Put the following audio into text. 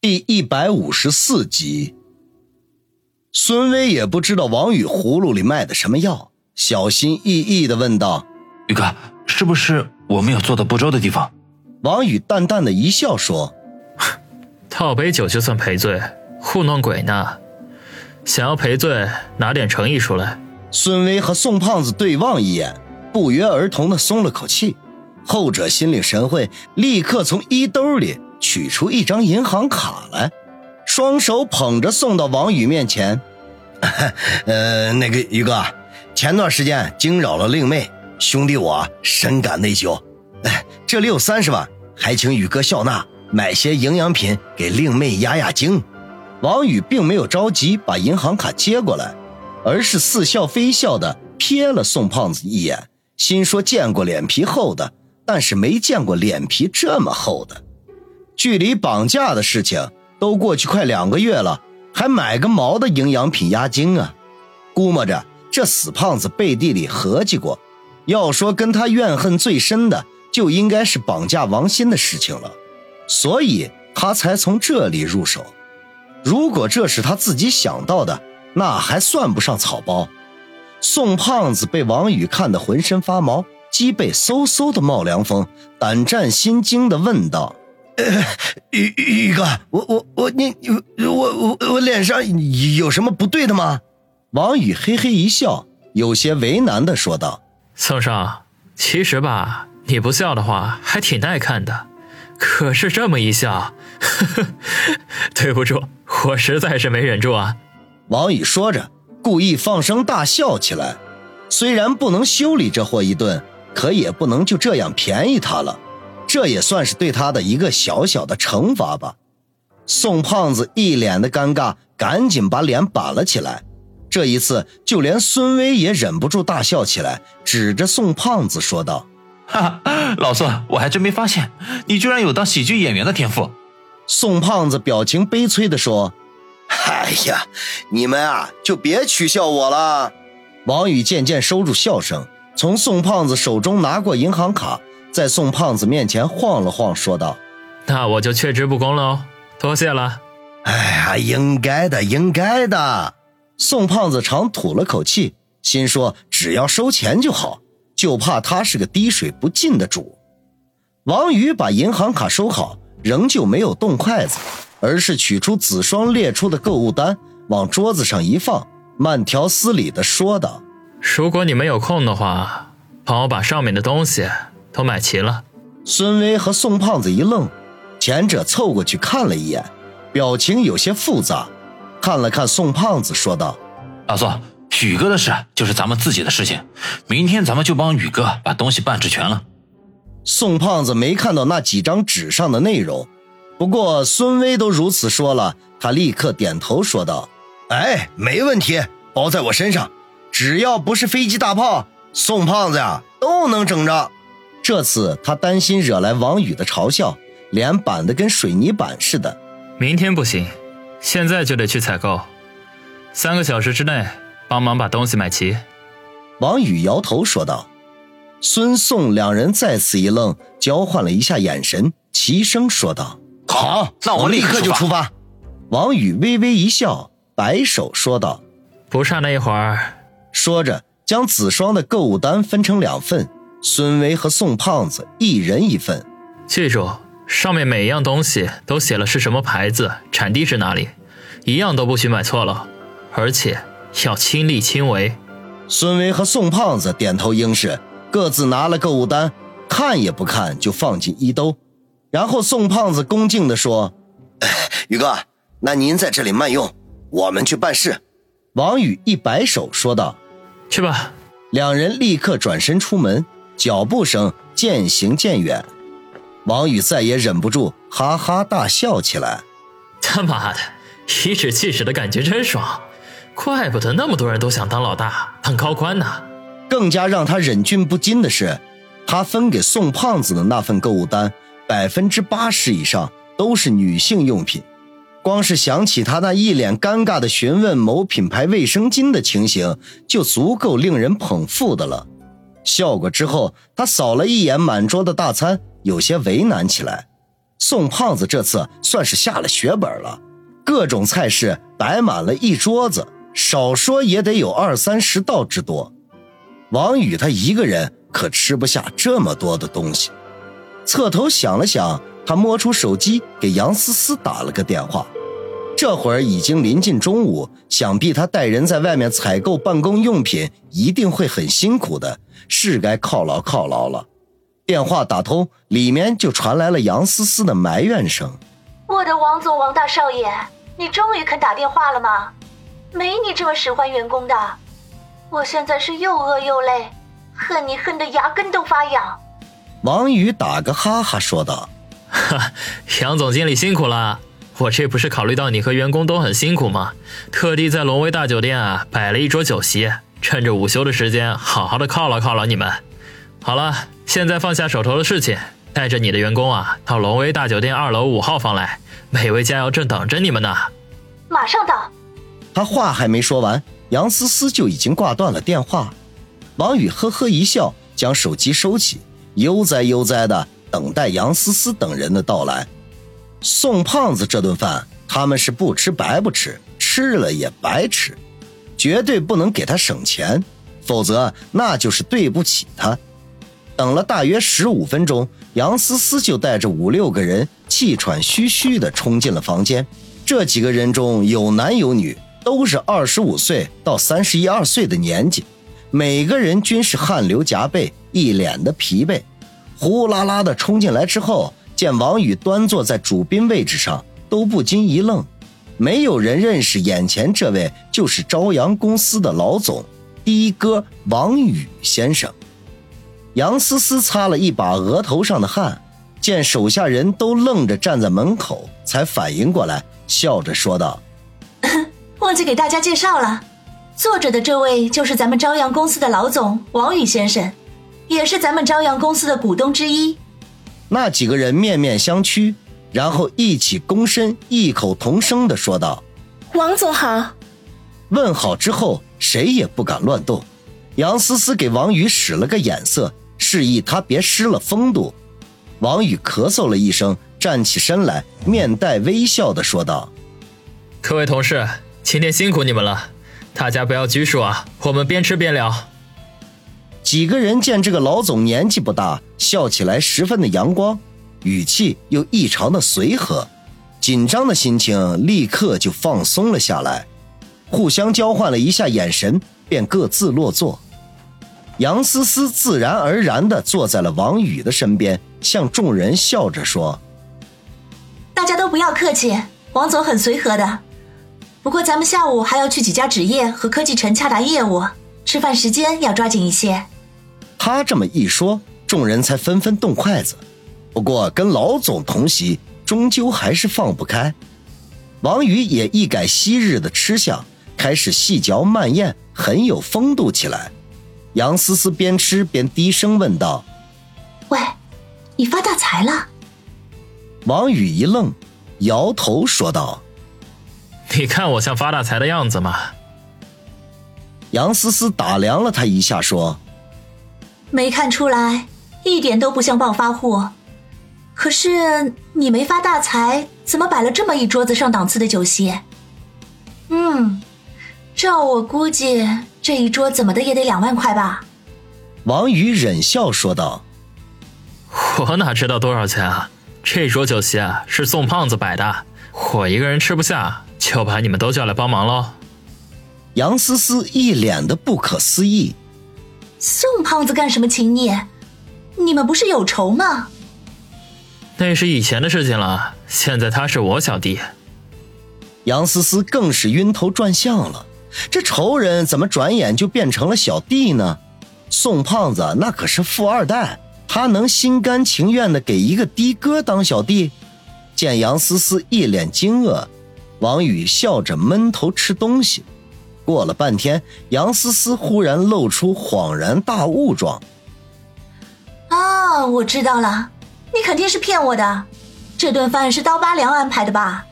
第一百五十四集，孙威也不知道王宇葫芦里卖的什么药，小心翼翼的问道：“宇哥，是不是我们有做的不周的地方？”王宇淡淡的一笑说：“套杯酒就算赔罪，糊弄鬼呢？想要赔罪，拿点诚意出来。”孙威和宋胖子对望一眼，不约而同的松了口气，后者心领神会，立刻从衣兜里。取出一张银行卡来，双手捧着送到王宇面前。呃，那个宇哥，前段时间惊扰了令妹，兄弟我深感内疚。哎，这里有三十万，还请宇哥笑纳，买些营养品给令妹压压惊。王宇并没有着急把银行卡接过来，而是似笑非笑的瞥了宋胖子一眼，心说见过脸皮厚的，但是没见过脸皮这么厚的。距离绑架的事情都过去快两个月了，还买个毛的营养品压惊啊！估摸着这死胖子背地里合计过，要说跟他怨恨最深的，就应该是绑架王鑫的事情了，所以他才从这里入手。如果这是他自己想到的，那还算不上草包。宋胖子被王宇看得浑身发毛，脊背嗖嗖的冒凉风，胆战心惊的问道。宇宇哥，我我我你我我我脸上有什么不对的吗？王宇嘿嘿一笑，有些为难的说道：“宋少，其实吧，你不笑的话还挺耐看的，可是这么一笑，呵呵，对不住，我实在是没忍住啊。”王宇说着，故意放声大笑起来。虽然不能修理这货一顿，可也不能就这样便宜他了。这也算是对他的一个小小的惩罚吧。宋胖子一脸的尴尬，赶紧把脸板了起来。这一次，就连孙威也忍不住大笑起来，指着宋胖子说道：“ 哈哈，老宋，我还真没发现你居然有当喜剧演员的天赋。”宋胖子表情悲催地说：“哎呀，你们啊，就别取笑我了。”王宇渐渐收住笑声，从宋胖子手中拿过银行卡。在宋胖子面前晃了晃，说道：“那我就却之不恭喽，多谢了。”哎呀，应该的，应该的。宋胖子长吐了口气，心说：“只要收钱就好，就怕他是个滴水不进的主。”王宇把银行卡收好，仍旧没有动筷子，而是取出子双列出的购物单，往桌子上一放，慢条斯理地说道：“如果你们有空的话，帮我把上面的东西。”都买齐了。孙威和宋胖子一愣，前者凑过去看了一眼，表情有些复杂，看了看宋胖子，说道：“老宋，宇哥的事就是咱们自己的事情，明天咱们就帮宇哥把东西办齐全了。”宋胖子没看到那几张纸上的内容，不过孙威都如此说了，他立刻点头说道：“哎，没问题，包在我身上，只要不是飞机大炮，宋胖子呀都能整着。”这次他担心惹来王宇的嘲笑，脸板的跟水泥板似的。明天不行，现在就得去采购，三个小时之内帮忙把东西买齐。王宇摇头说道。孙宋两人再次一愣，交换了一下眼神，齐声说道：“好，那我们立刻就出发。”王宇微微一笑，摆手说道：“不差那一会儿。”说着，将子双的购物单分成两份。孙维和宋胖子一人一份，记住，上面每一样东西都写了是什么牌子，产地是哪里，一样都不许买错了，而且要亲力亲为。孙维和宋胖子点头应是，各自拿了购物单，看也不看就放进衣兜。然后宋胖子恭敬地说：“宇哥，那您在这里慢用，我们去办事。”王宇一摆手说道：“去吧。”两人立刻转身出门。脚步声渐行渐远，王宇再也忍不住，哈哈大笑起来。他妈的，颐指气使的感觉真爽，怪不得那么多人都想当老大、当高官呢。更加让他忍俊不禁的是，他分给宋胖子的那份购物单，百分之八十以上都是女性用品。光是想起他那一脸尴尬的询问某品牌卫生巾的情形，就足够令人捧腹的了。笑过之后，他扫了一眼满桌的大餐，有些为难起来。宋胖子这次算是下了血本了，各种菜式摆满了一桌子，少说也得有二三十道之多。王宇他一个人可吃不下这么多的东西，侧头想了想，他摸出手机给杨思思打了个电话。这会儿已经临近中午，想必他带人在外面采购办公用品一定会很辛苦的，是该犒劳犒劳了。电话打通，里面就传来了杨思思的埋怨声：“我的王总、王大少爷，你终于肯打电话了吗？没你这么使唤员工的，我现在是又饿又累，恨你恨得牙根都发痒。”王宇打个哈哈说道：“哈，杨总经理辛苦了，我这不是考虑到你和员工都很辛苦吗？特地在龙威大酒店啊摆了一桌酒席，趁着午休的时间，好好的犒劳犒劳你们。好了。”现在放下手头的事情，带着你的员工啊，到龙威大酒店二楼五号房来，美味佳肴正等着你们呢。马上到。他话还没说完，杨思思就已经挂断了电话。王宇呵呵一笑，将手机收起，悠哉悠哉的等待杨思思等人的到来。宋胖子这顿饭，他们是不吃白不吃，吃了也白吃，绝对不能给他省钱，否则那就是对不起他。等了大约十五分钟，杨思思就带着五六个人气喘吁吁地冲进了房间。这几个人中有男有女，都是二十五岁到三十一二岁的年纪，每个人均是汗流浃背，一脸的疲惫。呼啦啦地冲进来之后，见王宇端坐在主宾位置上，都不禁一愣。没有人认识眼前这位就是朝阳公司的老总，的哥王宇先生。杨思思擦了一把额头上的汗，见手下人都愣着站在门口，才反应过来，笑着说道：“ 忘记给大家介绍了，坐着的这位就是咱们朝阳公司的老总王宇先生，也是咱们朝阳公司的股东之一。”那几个人面面相觑，然后一起躬身，异口同声的说道：“王总好。”问好之后，谁也不敢乱动。杨思思给王宇使了个眼色。示意他别失了风度。王宇咳嗽了一声，站起身来，面带微笑的说道：“各位同事，今天辛苦你们了，大家不要拘束啊，我们边吃边聊。”几个人见这个老总年纪不大，笑起来十分的阳光，语气又异常的随和，紧张的心情立刻就放松了下来，互相交换了一下眼神，便各自落座。杨思思自然而然地坐在了王宇的身边，向众人笑着说：“大家都不要客气，王总很随和的。不过咱们下午还要去几家纸业和科技城洽谈业务，吃饭时间要抓紧一些。”他这么一说，众人才纷纷动筷子。不过跟老总同席，终究还是放不开。王宇也一改昔日的吃相，开始细嚼慢咽，很有风度起来。杨思思边吃边低声问道：“喂，你发大财了？”王宇一愣，摇头说道：“你看我像发大财的样子吗？”杨思思打量了他一下，说：“没看出来，一点都不像暴发户。可是你没发大财，怎么摆了这么一桌子上档次的酒席？嗯，照我估计。”这一桌怎么的也得两万块吧？王宇忍笑说道：“我哪知道多少钱啊？这桌酒席啊是宋胖子摆的，我一个人吃不下，就把你们都叫来帮忙喽。”杨思思一脸的不可思议：“宋胖子干什么请你？你们不是有仇吗？”那是以前的事情了，现在他是我小弟。杨思思更是晕头转向了。这仇人怎么转眼就变成了小弟呢？宋胖子那可是富二代，他能心甘情愿的给一个的哥当小弟？见杨思思一脸惊愕，王宇笑着闷头吃东西。过了半天，杨思思忽然露出恍然大悟状：“哦，我知道了，你肯定是骗我的，这顿饭是刀疤良安排的吧？